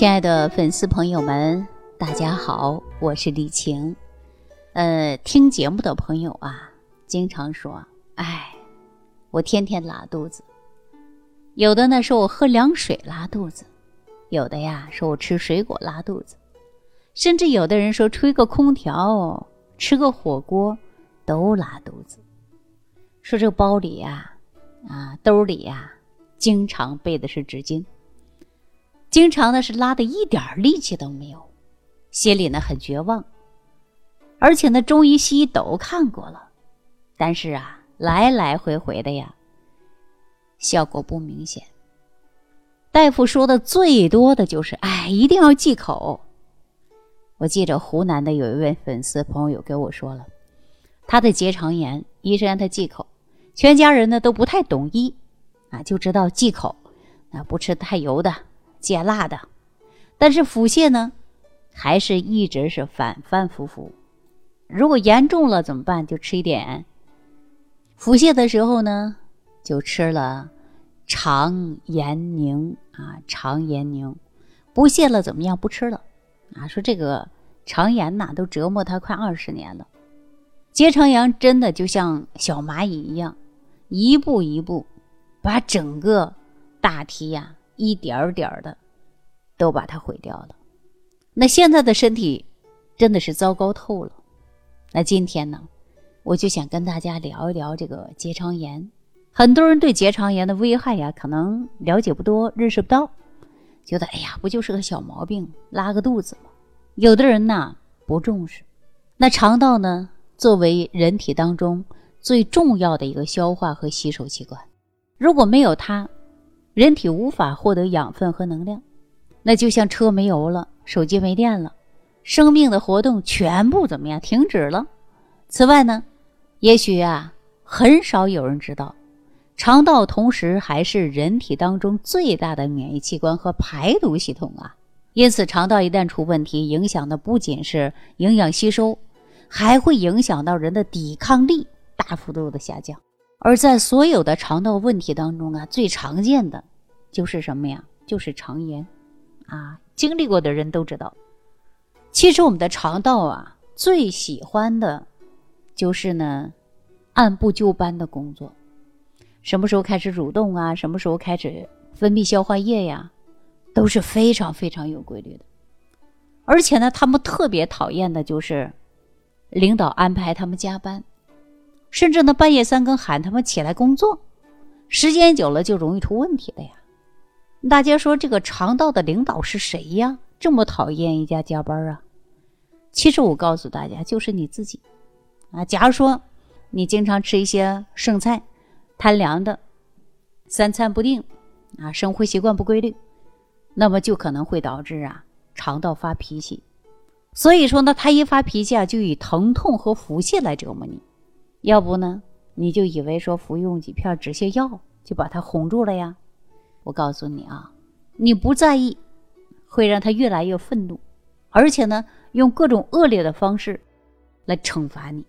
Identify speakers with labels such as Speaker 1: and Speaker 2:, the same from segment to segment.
Speaker 1: 亲爱的粉丝朋友们，大家好，我是李晴。呃，听节目的朋友啊，经常说：“哎，我天天拉肚子。”有的呢说我喝凉水拉肚子，有的呀说我吃水果拉肚子，甚至有的人说吹个空调、吃个火锅都拉肚子。说这个包里呀、啊兜里呀，经常备的是纸巾。经常呢是拉的一点力气都没有，心里呢很绝望。而且呢中医西医都看过了，但是啊来来回回的呀，效果不明显。大夫说的最多的就是哎一定要忌口。我记着湖南的有一位粉丝朋友给我说了，他的结肠炎，医生让他忌口，全家人呢都不太懂医，啊就知道忌口，啊不吃太油的。解辣的，但是腹泻呢，还是一直是反反复复。如果严重了怎么办？就吃一点。腹泻的时候呢，就吃了肠炎宁啊，肠炎宁。不泻了怎么样？不吃了啊。说这个肠炎呐，都折磨他快二十年了。结肠炎真的就像小蚂蚁一样，一步一步把整个大堤呀。一点儿点儿的，都把它毁掉了。那现在的身体真的是糟糕透了。那今天呢，我就想跟大家聊一聊这个结肠炎。很多人对结肠炎的危害呀，可能了解不多，认识不到，觉得哎呀，不就是个小毛病，拉个肚子吗？有的人呢不重视。那肠道呢，作为人体当中最重要的一个消化和吸收器官，如果没有它，人体无法获得养分和能量，那就像车没油了，手机没电了，生命的活动全部怎么样停止了？此外呢，也许啊，很少有人知道，肠道同时还是人体当中最大的免疫器官和排毒系统啊。因此，肠道一旦出问题，影响的不仅是营养吸收，还会影响到人的抵抗力大幅度的下降。而在所有的肠道问题当中啊，最常见的就是什么呀？就是肠炎，啊，经历过的人都知道。其实我们的肠道啊，最喜欢的，就是呢，按部就班的工作。什么时候开始蠕动啊？什么时候开始分泌消化液呀？都是非常非常有规律的。而且呢，他们特别讨厌的就是领导安排他们加班。甚至呢，半夜三更喊他们起来工作，时间久了就容易出问题了呀。大家说这个肠道的领导是谁呀？这么讨厌一家加班啊？其实我告诉大家，就是你自己啊。假如说你经常吃一些剩菜、贪凉的，三餐不定啊，生活习惯不规律，那么就可能会导致啊肠道发脾气。所以说呢，他一发脾气啊，就以疼痛和腹泻来折磨你。要不呢，你就以为说服用几片止泻药就把它哄住了呀？我告诉你啊，你不在意，会让他越来越愤怒，而且呢，用各种恶劣的方式来惩罚你。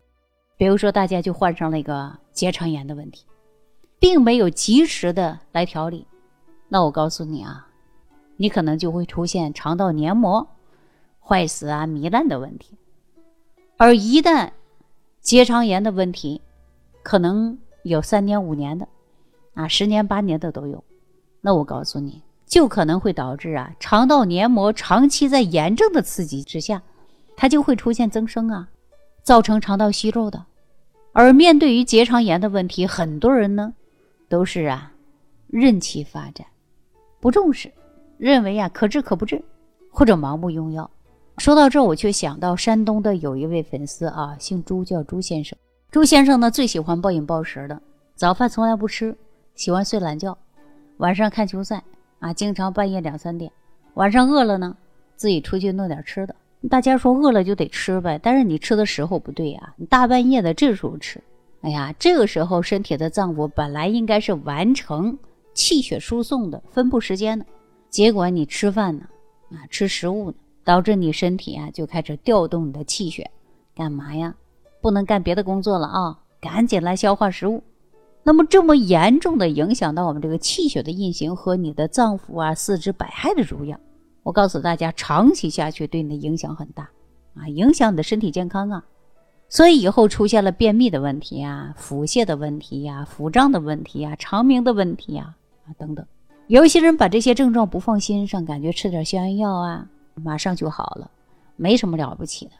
Speaker 1: 比如说，大家就患上了一个结肠炎的问题，并没有及时的来调理，那我告诉你啊，你可能就会出现肠道黏膜坏死啊、糜烂的问题，而一旦结肠炎的问题，可能有三年五年的，啊，十年八年的都有。那我告诉你，就可能会导致啊，肠道黏膜长期在炎症的刺激之下，它就会出现增生啊，造成肠道息肉的。而面对于结肠炎的问题，很多人呢，都是啊，任其发展，不重视，认为啊可治可不治，或者盲目用药。说到这，我却想到山东的有一位粉丝啊，姓朱，叫朱先生。朱先生呢，最喜欢暴饮暴食的，早饭从来不吃，喜欢睡懒觉，晚上看球赛啊，经常半夜两三点。晚上饿了呢，自己出去弄点吃的。大家说饿了就得吃呗，但是你吃的时候不对呀，你大半夜的这时候吃，哎呀，这个时候身体的脏腑本来应该是完成气血输送的分布时间的，结果你吃饭呢，啊，吃食物呢。导致你身体啊就开始调动你的气血，干嘛呀？不能干别的工作了啊！赶紧来消化食物。那么这么严重的影响到我们这个气血的运行和你的脏腑啊、四肢百骸的濡养，我告诉大家，长期下去对你的影响很大啊，影响你的身体健康啊。所以以后出现了便秘的问题呀、腹泻的问题呀、腹胀的问题呀、肠鸣的问题呀啊等等，有一些人把这些症状不放心上，感觉吃点消炎药啊，马上就好了，没什么了不起的。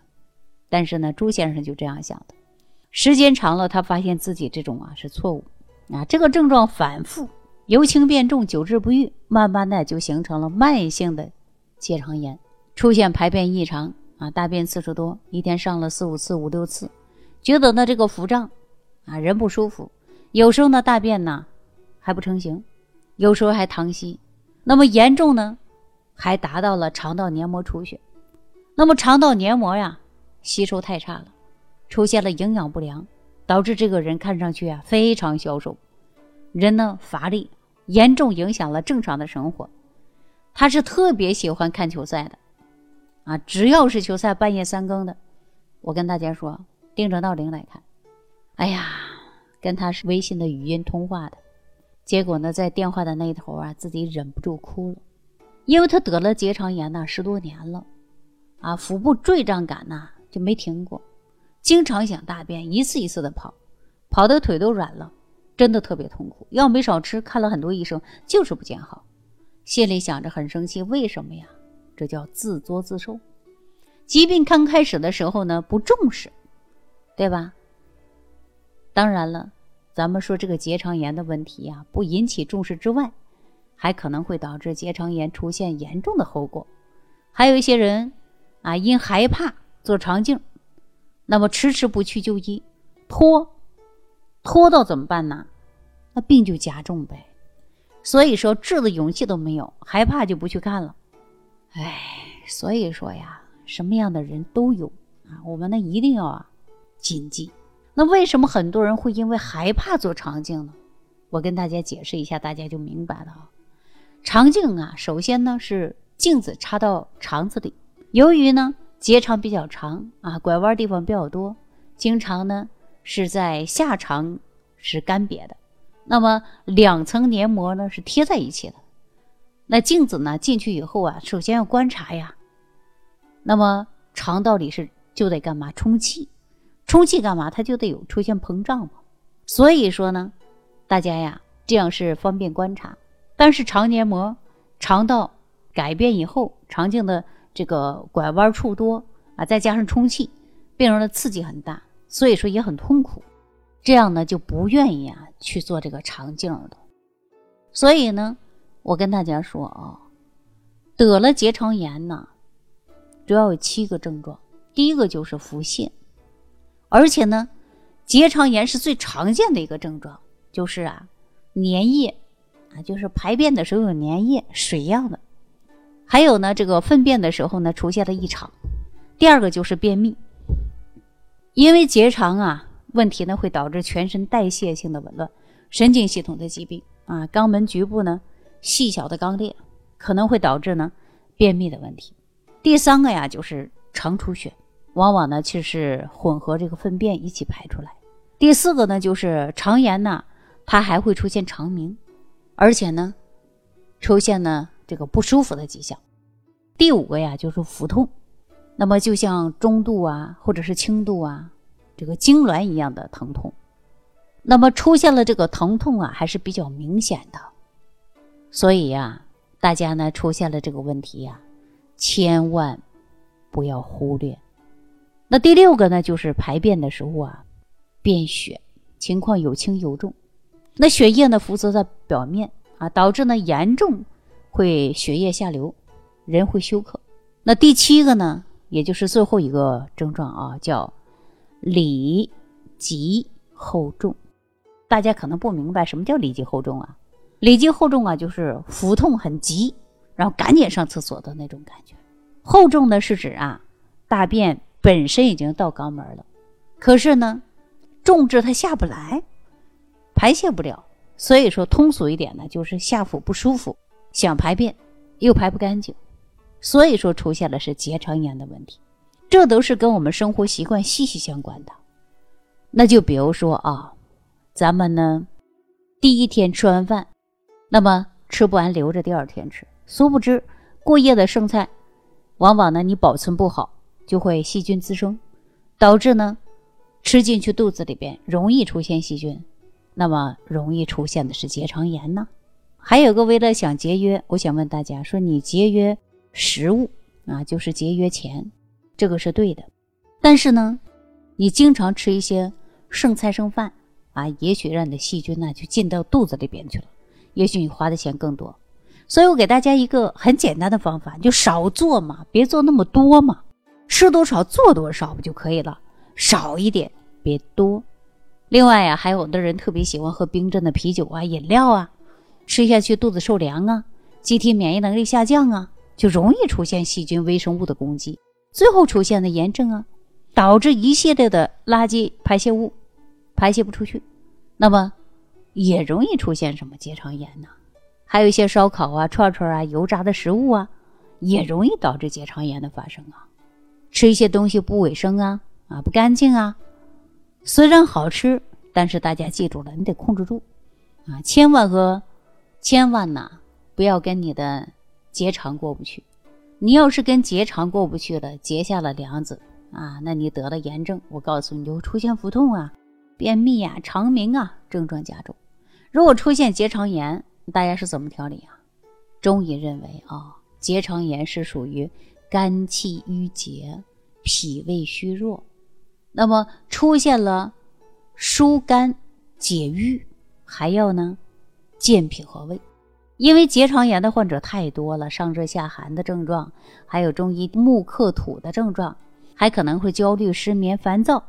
Speaker 1: 但是呢，朱先生就这样想的，时间长了，他发现自己这种啊是错误啊，这个症状反复，由轻变重，久治不愈，慢慢的就形成了慢性的结肠炎，出现排便异常。啊，大便次数多，一天上了四五次、五六次，觉得呢这个腹胀，啊人不舒服，有时候呢大便呢还不成形，有时候还溏稀，那么严重呢还达到了肠道黏膜出血，那么肠道黏膜呀吸收太差了，出现了营养不良，导致这个人看上去啊非常消瘦，人呢乏力，严重影响了正常的生活，他是特别喜欢看球赛的。啊，只要是球赛半夜三更的，我跟大家说，盯着闹铃来看。哎呀，跟他是微信的语音通话的，结果呢，在电话的那头啊，自己忍不住哭了，因为他得了结肠炎呐，十多年了，啊，腹部坠胀感呐就没停过，经常想大便，一次一次的跑，跑的腿都软了，真的特别痛苦，药没少吃，看了很多医生，就是不见好，心里想着很生气，为什么呀？这叫自作自受。疾病刚开始的时候呢，不重视，对吧？当然了，咱们说这个结肠炎的问题呀，不引起重视之外，还可能会导致结肠炎出现严重的后果。还有一些人啊，因害怕做肠镜，那么迟迟不去就医，拖，拖到怎么办呢？那病就加重呗。所以说治的勇气都没有，害怕就不去看了。哎，所以说呀，什么样的人都有啊，我们呢一定要啊谨记。那为什么很多人会因为害怕做肠镜呢？我跟大家解释一下，大家就明白了啊。肠镜啊，首先呢是镜子插到肠子里，由于呢结肠比较长啊，拐弯地方比较多，经常呢是在下肠是干瘪的，那么两层黏膜呢是贴在一起的。那镜子呢？进去以后啊，首先要观察呀。那么肠道里是就得干嘛？充气，充气干嘛？它就得有出现膨胀嘛。所以说呢，大家呀，这样是方便观察。但是肠黏膜、肠道改变以后，肠镜的这个拐弯处多啊，再加上充气，病人的刺激很大，所以说也很痛苦。这样呢，就不愿意啊去做这个肠镜的。所以呢。我跟大家说啊，得了结肠炎呢，主要有七个症状。第一个就是腹泻，而且呢，结肠炎是最常见的一个症状，就是啊，粘液啊，就是排便的时候有粘液水样的。还有呢，这个粪便的时候呢，出现了异常。第二个就是便秘，因为结肠啊问题呢，会导致全身代谢性的紊乱、神经系统的疾病啊，肛门局部呢。细小的肛裂可能会导致呢便秘的问题。第三个呀，就是肠出血，往往呢就是混合这个粪便一起排出来。第四个呢，就是肠炎呢，它还会出现肠鸣，而且呢出现呢这个不舒服的迹象。第五个呀，就是腹痛，那么就像中度啊或者是轻度啊这个痉挛一样的疼痛，那么出现了这个疼痛啊还是比较明显的。所以呀，大家呢出现了这个问题呀，千万不要忽略。那第六个呢，就是排便的时候啊，便血情况有轻有重。那血液呢浮在表面啊，导致呢严重会血液下流，人会休克。那第七个呢，也就是最后一个症状啊，叫里急后重。大家可能不明白什么叫里急后重啊？里急后重啊，就是腹痛很急，然后赶紧上厕所的那种感觉。后重呢是指啊，大便本身已经到肛门了，可是呢，重至它下不来，排泄不了。所以说通俗一点呢，就是下腹不舒服，想排便又排不干净，所以说出现了是结肠炎的问题。这都是跟我们生活习惯息息相关的。那就比如说啊，咱们呢，第一天吃完饭。那么吃不完留着第二天吃，殊不知过夜的剩菜，往往呢你保存不好，就会细菌滋生，导致呢吃进去肚子里边容易出现细菌，那么容易出现的是结肠炎呢。还有个为了想节约，我想问大家说，你节约食物啊，就是节约钱，这个是对的。但是呢，你经常吃一些剩菜剩饭啊，也许让你的细菌呢就进到肚子里边去了，也许你花的钱更多。所以我给大家一个很简单的方法，就少做嘛，别做那么多嘛，吃多少做多少不就可以了？少一点，别多。另外呀，还有的人特别喜欢喝冰镇的啤酒啊、饮料啊。吃下去肚子受凉啊，机体免疫能力下降啊，就容易出现细菌微生物的攻击，最后出现的炎症啊，导致一系列的垃圾排泄物排泄不出去，那么也容易出现什么结肠炎呢？还有一些烧烤啊、串串啊、油炸的食物啊，也容易导致结肠炎的发生啊。吃一些东西不卫生啊啊不干净啊，虽然好吃，但是大家记住了，你得控制住啊，千万和。千万呐，不要跟你的结肠过不去。你要是跟结肠过不去了，结下了梁子啊，那你得了炎症，我告诉你就会出现腹痛啊、便秘啊、肠鸣啊，症状加重。如果出现结肠炎，大家是怎么调理啊？中医认为啊，结肠炎是属于肝气郁结、脾胃虚弱，那么出现了疏肝解郁，还要呢？健脾和胃，因为结肠炎的患者太多了，上热下寒的症状，还有中医木克土的症状，还可能会焦虑、失眠、烦躁，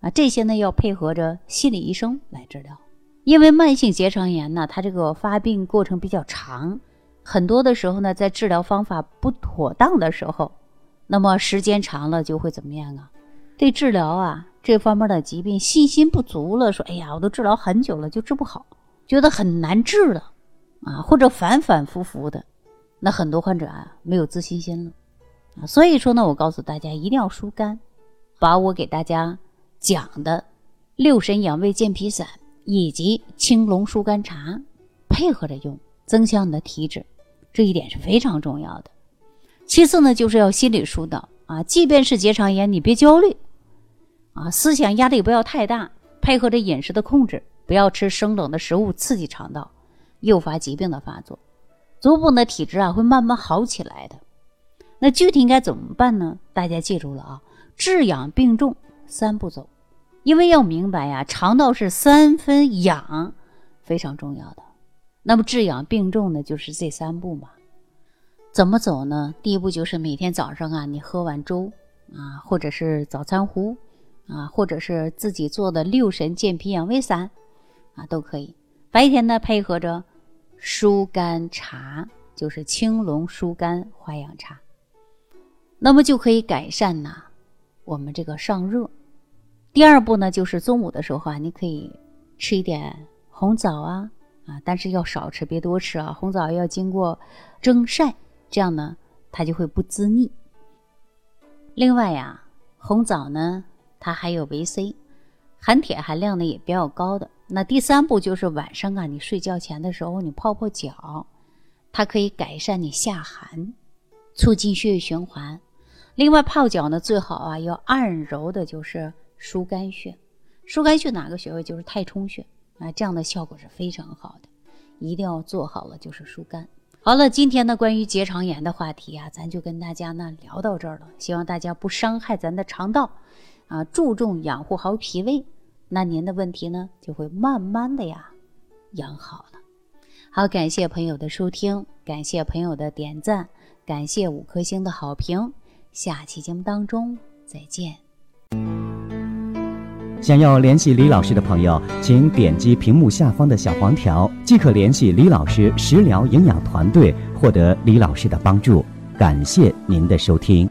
Speaker 1: 啊，这些呢要配合着心理医生来治疗。因为慢性结肠炎呢，它这个发病过程比较长，很多的时候呢，在治疗方法不妥当的时候，那么时间长了就会怎么样啊？对治疗啊这方面的疾病信心不足了，说，哎呀，我都治疗很久了，就治不好。觉得很难治了，啊，或者反反复复的，那很多患者啊没有自信心了，啊，所以说呢，我告诉大家一定要疏肝，把我给大家讲的六神养胃健脾散以及青龙疏肝茶配合着用，增强你的体质，这一点是非常重要的。其次呢，就是要心理疏导啊，即便是结肠炎，你别焦虑，啊，思想压力不要太大，配合着饮食的控制。不要吃生冷的食物，刺激肠道，诱发疾病的发作。足部的体质啊会慢慢好起来的。那具体应该怎么办呢？大家记住了啊，治养病重三步走。因为要明白呀，肠道是三分养，非常重要的。那么治养病重呢，就是这三步嘛。怎么走呢？第一步就是每天早上啊，你喝碗粥啊，或者是早餐糊啊，或者是自己做的六神健脾养胃散。啊，都可以。白天呢，配合着疏肝茶，就是青龙疏肝化养茶，那么就可以改善呐我们这个上热。第二步呢，就是中午的时候啊，你可以吃一点红枣啊啊，但是要少吃，别多吃啊。红枣要经过蒸晒，这样呢，它就会不滋腻。另外呀，红枣呢，它还有维 C，含铁含量呢也比较高的。那第三步就是晚上啊，你睡觉前的时候，你泡泡脚，它可以改善你下寒，促进血液循环。另外泡脚呢，最好啊要按揉的，就是疏肝穴。疏肝穴哪个穴位？就是太冲穴啊，这样的效果是非常好的。一定要做好了，就是疏肝。好了，今天呢关于结肠炎的话题啊，咱就跟大家呢聊到这儿了。希望大家不伤害咱的肠道，啊，注重养护好脾胃。那您的问题呢，就会慢慢的呀养好了。好，感谢朋友的收听，感谢朋友的点赞，感谢五颗星的好评。下期节目当中再见。
Speaker 2: 想要联系李老师的朋友，请点击屏幕下方的小黄条，即可联系李老师食疗营养团队，获得李老师的帮助。感谢您的收听。